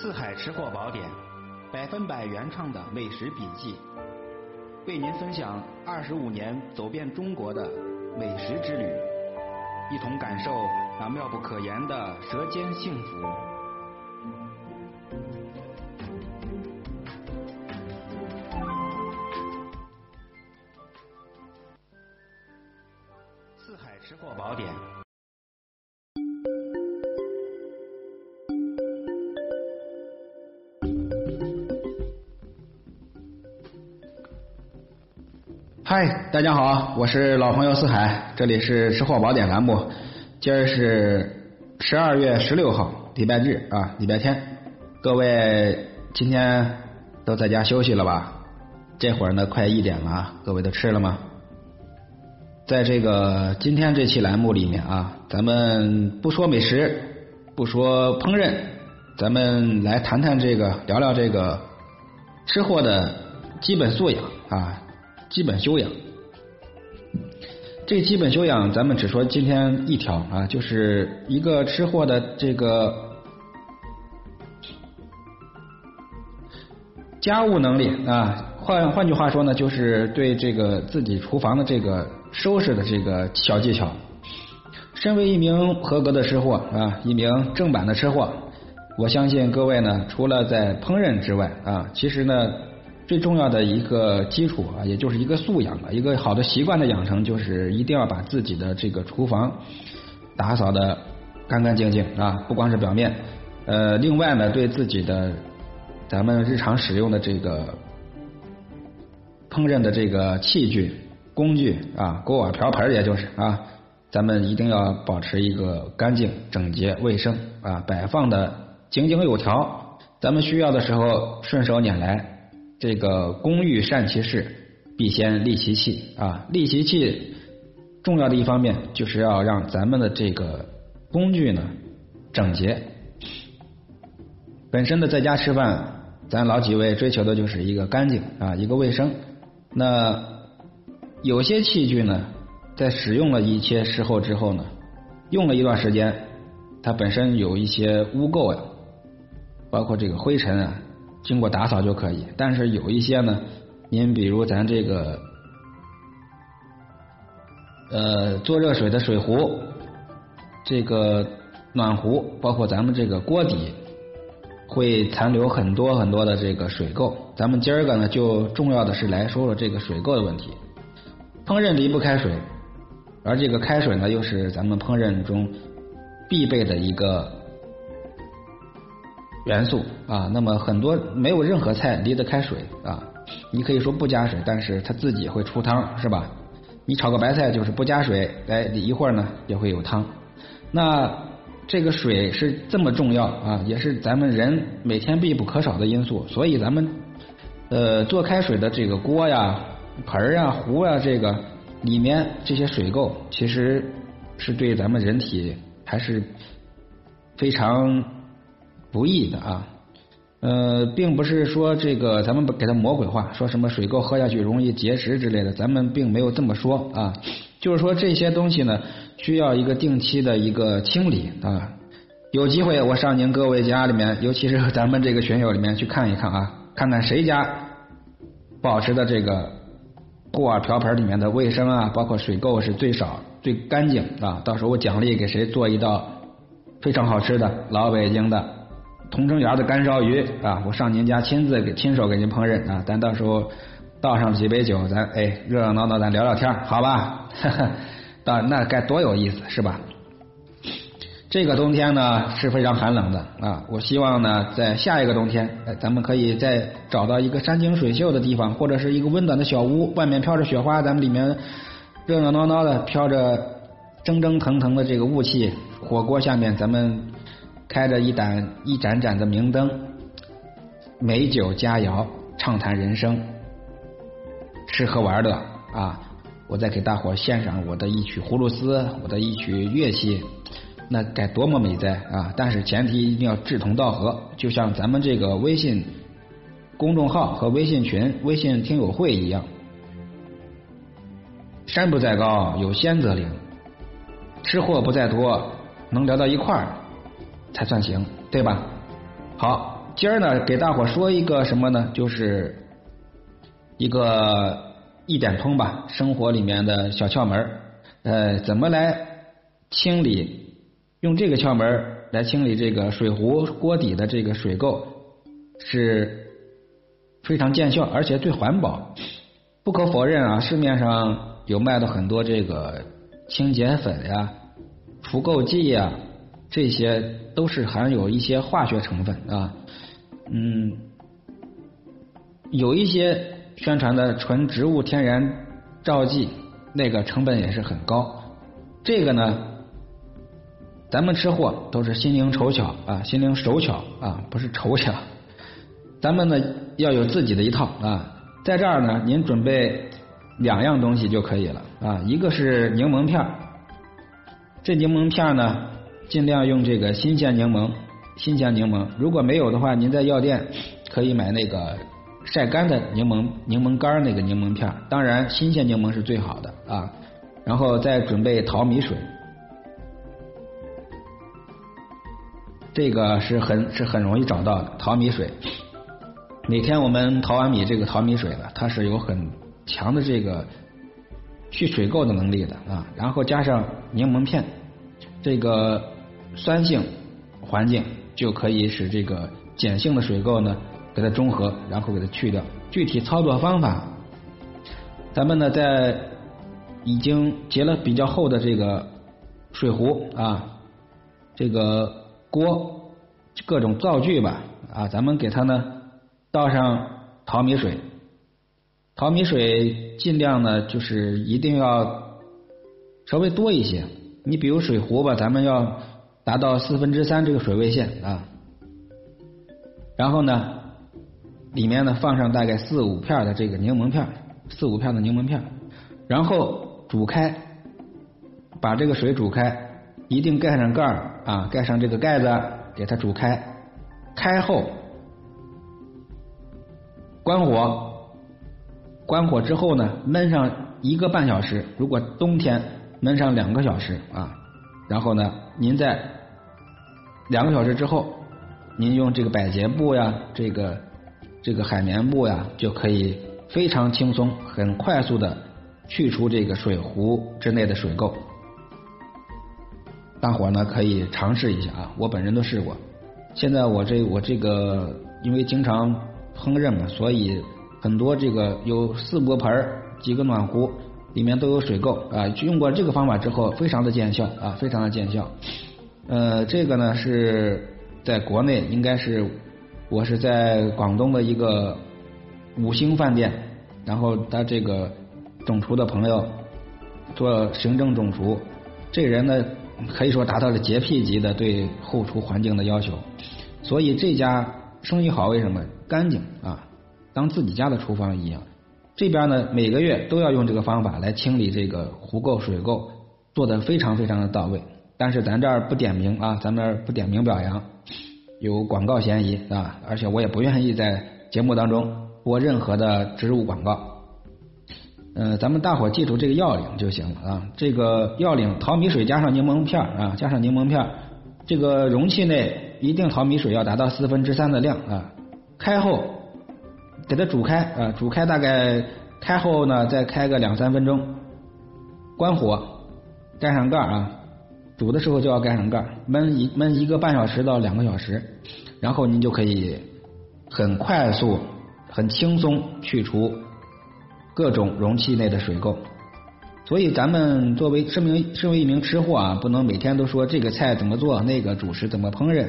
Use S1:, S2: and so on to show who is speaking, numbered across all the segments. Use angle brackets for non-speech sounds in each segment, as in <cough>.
S1: 四海吃货宝典，百分百原创的美食笔记，为您分享二十五年走遍中国的美食之旅，一同感受那妙不可言的舌尖幸福。四海吃货宝典。嗨，大家好，我是老朋友四海，这里是吃货宝典栏目。今儿是十二月十六号，礼拜日啊，礼拜天。各位今天都在家休息了吧？这会儿呢，快一点了啊，各位都吃了吗？在这个今天这期栏目里面啊，咱们不说美食，不说烹饪，咱们来谈谈这个，聊聊这个吃货的基本素养啊。基本修养，这基本修养，咱们只说今天一条啊，就是一个吃货的这个家务能力啊。换换句话说呢，就是对这个自己厨房的这个收拾的这个小技巧。身为一名合格的吃货啊，一名正版的吃货，我相信各位呢，除了在烹饪之外啊，其实呢。最重要的一个基础啊，也就是一个素养啊，一个好的习惯的养成，就是一定要把自己的这个厨房打扫的干干净净啊，不光是表面，呃，另外呢，对自己的咱们日常使用的这个烹饪的这个器具、工具啊，锅碗瓢盆，也就是啊，咱们一定要保持一个干净、整洁、卫生啊，摆放的井井有条，咱们需要的时候顺手拈来。这个工欲善其事，必先利其器啊！利其器重要的一方面，就是要让咱们的这个工具呢整洁。本身的在家吃饭，咱老几位追求的就是一个干净啊，一个卫生。那有些器具呢，在使用了一些时候之后呢，用了一段时间，它本身有一些污垢呀，包括这个灰尘啊。经过打扫就可以，但是有一些呢，您比如咱这个呃做热水的水壶，这个暖壶，包括咱们这个锅底，会残留很多很多的这个水垢。咱们今儿个呢，就重要的是来说说这个水垢的问题。烹饪离不开水，而这个开水呢，又是咱们烹饪中必备的一个。元素啊，那么很多没有任何菜离得开水啊，你可以说不加水，但是它自己会出汤，是吧？你炒个白菜就是不加水，哎，一会儿呢也会有汤。那这个水是这么重要啊，也是咱们人每天必不可少的因素。所以咱们呃做开水的这个锅呀、盆儿啊、壶啊，这个里面这些水垢，其实是对咱们人体还是非常。不易的啊，呃，并不是说这个咱们给它魔鬼化，说什么水垢喝下去容易结石之类的，咱们并没有这么说啊。就是说这些东西呢，需要一个定期的一个清理啊。有机会我上您各位家里面，尤其是咱们这个群友里面去看一看啊，看看谁家保持的这个锅碗瓢盆里面的卫生啊，包括水垢是最少、最干净啊。到时候我奖励给谁做一道非常好吃的老北京的。同城园的干烧鱼啊，我上您家亲自给亲手给您烹饪啊，咱到时候倒上几杯酒，咱哎热热闹闹咱聊聊天，好吧？<laughs> 到那该多有意思是吧？这个冬天呢是非常寒冷的啊，我希望呢在下一个冬天，哎，咱们可以再找到一个山清水秀的地方，或者是一个温暖的小屋，外面飘着雪花，咱们里面热热闹闹的飘着蒸蒸腾腾的这个雾气，火锅下面咱们。开着一盏一盏盏的明灯，美酒佳肴，畅谈人生，吃喝玩乐啊！我再给大伙献上我的一曲葫芦丝，我的一曲乐器，那该多么美哉啊！但是前提一定要志同道合，就像咱们这个微信公众号和微信群、微信听友会一样，山不在高，有仙则灵，吃货不在多，能聊到一块儿。才算行，对吧？好，今儿呢给大伙说一个什么呢？就是一个一点通吧，生活里面的小窍门呃，怎么来清理？用这个窍门来清理这个水壶锅底的这个水垢，是非常见效，而且最环保。不可否认啊，市面上有卖的很多这个清洁粉呀、除垢剂呀，这些都是含有一些化学成分啊。嗯，有一些宣传的纯植物天然皂剂，那个成本也是很高。这个呢，咱们吃货都是心灵手巧啊，心灵手巧啊，不是丑巧。<laughs> 咱们呢要有自己的一套啊。在这儿呢，您准备两样东西就可以了啊，一个是柠檬片这柠檬片呢，尽量用这个新鲜柠檬，新鲜柠檬。如果没有的话，您在药店 <sniffs> 可以买那个晒干的柠檬柠檬干那个柠檬片当然新鲜柠檬是最好的啊。然后再准备淘米水，这个是很是很容易找到的淘米水。每天我们淘完米，这个淘米水呢，它是有很强的这个去水垢的能力的啊。然后加上柠檬片，这个酸性环境就可以使这个碱性的水垢呢给它中和，然后给它去掉。具体操作方法，咱们呢在已经结了比较厚的这个水壶啊，这个锅各种灶具吧啊，咱们给它呢。倒上淘米水，淘米水尽量呢就是一定要稍微多一些。你比如水壶吧，咱们要达到四分之三这个水位线啊。然后呢，里面呢放上大概四五片的这个柠檬片，四五片的柠檬片，然后煮开，把这个水煮开，一定盖上盖儿啊，盖上这个盖子，给它煮开，开后。关火，关火之后呢，焖上一个半小时。如果冬天焖上两个小时啊，然后呢，您在两个小时之后，您用这个百洁布呀，这个这个海绵布呀，就可以非常轻松、很快速的去除这个水壶之内的水垢。大伙呢可以尝试一下啊，我本人都试过。现在我这我这个因为经常。烹饪嘛，所以很多这个有四锅盆几个暖壶，里面都有水垢啊。用过这个方法之后，非常的见效啊，非常的见效。呃，这个呢是在国内，应该是我是在广东的一个五星饭店，然后他这个总厨的朋友做行政总厨，这人呢可以说达到了洁癖级的对后厨环境的要求，所以这家。生意好，为什么干净啊？当自己家的厨房一样。这边呢，每个月都要用这个方法来清理这个壶垢、水垢，做的非常非常的到位。但是咱这儿不点名啊，咱们这儿不点名表扬，有广告嫌疑啊。而且我也不愿意在节目当中播任何的植入广告。呃，咱们大伙记住这个要领就行了啊。这个要领：淘米水加上柠檬片啊，加上柠檬片，这个容器内。一定淘米水要达到四分之三的量啊！开后给它煮开啊，煮开大概开后呢再开个两三分钟，关火，盖上盖啊，煮的时候就要盖上盖，焖一焖一个半小时到两个小时，然后您就可以很快速、很轻松去除各种容器内的水垢。所以咱们作为身为身为一名吃货啊，不能每天都说这个菜怎么做，那个主食怎么烹饪。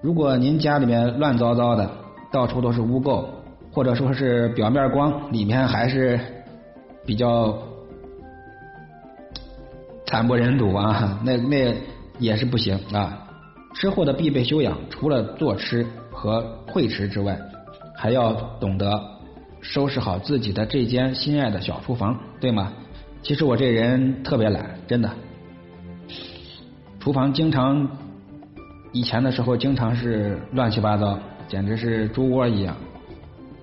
S1: 如果您家里面乱糟糟的，到处都是污垢，或者说是表面光，里面还是比较惨不忍睹啊，<laughs> 那那也是不行啊。吃货的必备修养，除了做吃和会吃之外，还要懂得收拾好自己的这间心爱的小厨房，对吗？其实我这人特别懒，真的。厨房经常以前的时候，经常是乱七八糟，简直是猪窝一样，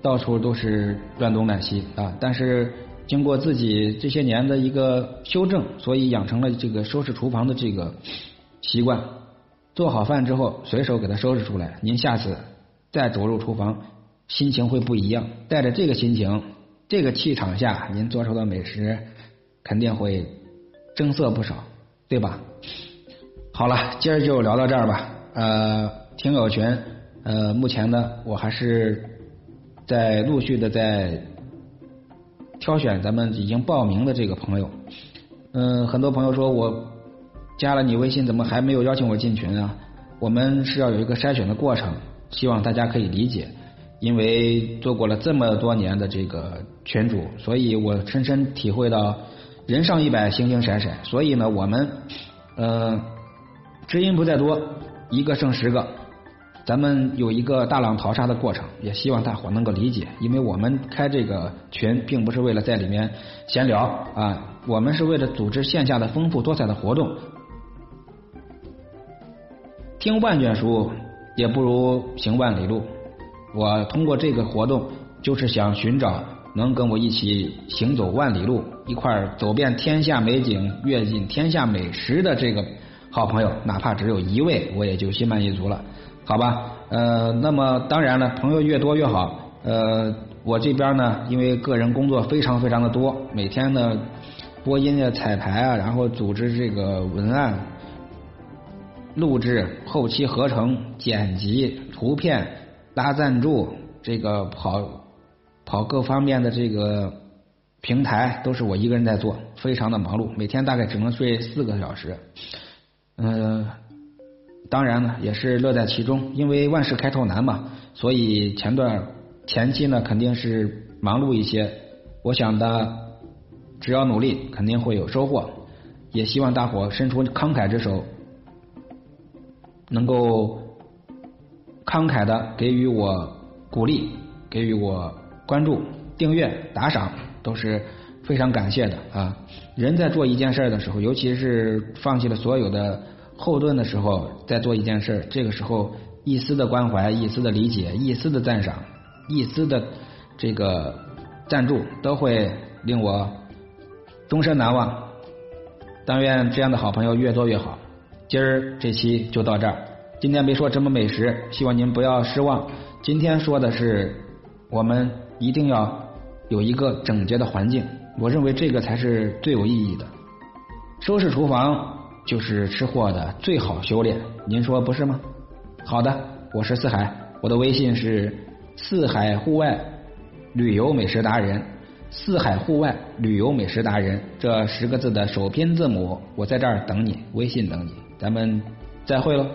S1: 到处都是乱东乱西啊。但是经过自己这些年的一个修正，所以养成了这个收拾厨房的这个习惯。做好饭之后，随手给它收拾出来。您下次再走入厨房，心情会不一样。带着这个心情、这个气场下，您做出的美食肯定会增色不少，对吧？好了，今儿就聊到这儿吧。呃，听友群，呃，目前呢，我还是在陆续的在挑选咱们已经报名的这个朋友。嗯，很多朋友说我加了你微信，怎么还没有邀请我进群啊？我们是要有一个筛选的过程，希望大家可以理解。因为做过了这么多年的这个群主，所以我深深体会到人上一百，星星闪闪。所以呢，我们呃，知音不在多，一个胜十个。咱们有一个大浪淘沙的过程，也希望大伙能够理解。因为我们开这个群，并不是为了在里面闲聊啊，我们是为了组织线下的丰富多彩的活动。听万卷书，也不如行万里路。我通过这个活动，就是想寻找能跟我一起行走万里路，一块儿走遍天下美景、阅尽天下美食的这个好朋友，哪怕只有一位，我也就心满意足了。好吧，呃，那么当然了，朋友越多越好。呃，我这边呢，因为个人工作非常非常的多，每天呢播音啊、彩排啊，然后组织这个文案、录制、后期合成、剪辑、图片、拉赞助，这个跑跑各方面的这个平台，都是我一个人在做，非常的忙碌，每天大概只能睡四个小时。嗯。当然呢，也是乐在其中，因为万事开头难嘛，所以前段前期呢肯定是忙碌一些。我想的，只要努力，肯定会有收获。也希望大伙伸出慷慨之手，能够慷慨的给予我鼓励，给予我关注、订阅、打赏，都是非常感谢的啊！人在做一件事的时候，尤其是放弃了所有的。后盾的时候，再做一件事，这个时候一丝的关怀、一丝的理解、一丝的赞赏、一丝的这个赞助，都会令我终身难忘。但愿这样的好朋友越多越好。今儿这期就到这儿。今天没说什么美食，希望您不要失望。今天说的是，我们一定要有一个整洁的环境，我认为这个才是最有意义的。收拾厨房。就是吃货的最好修炼，您说不是吗？好的，我是四海，我的微信是四海户外旅游美食达人，四海户外旅游美食达人这十个字的首拼字母，我在这儿等你，微信等你，咱们再会喽。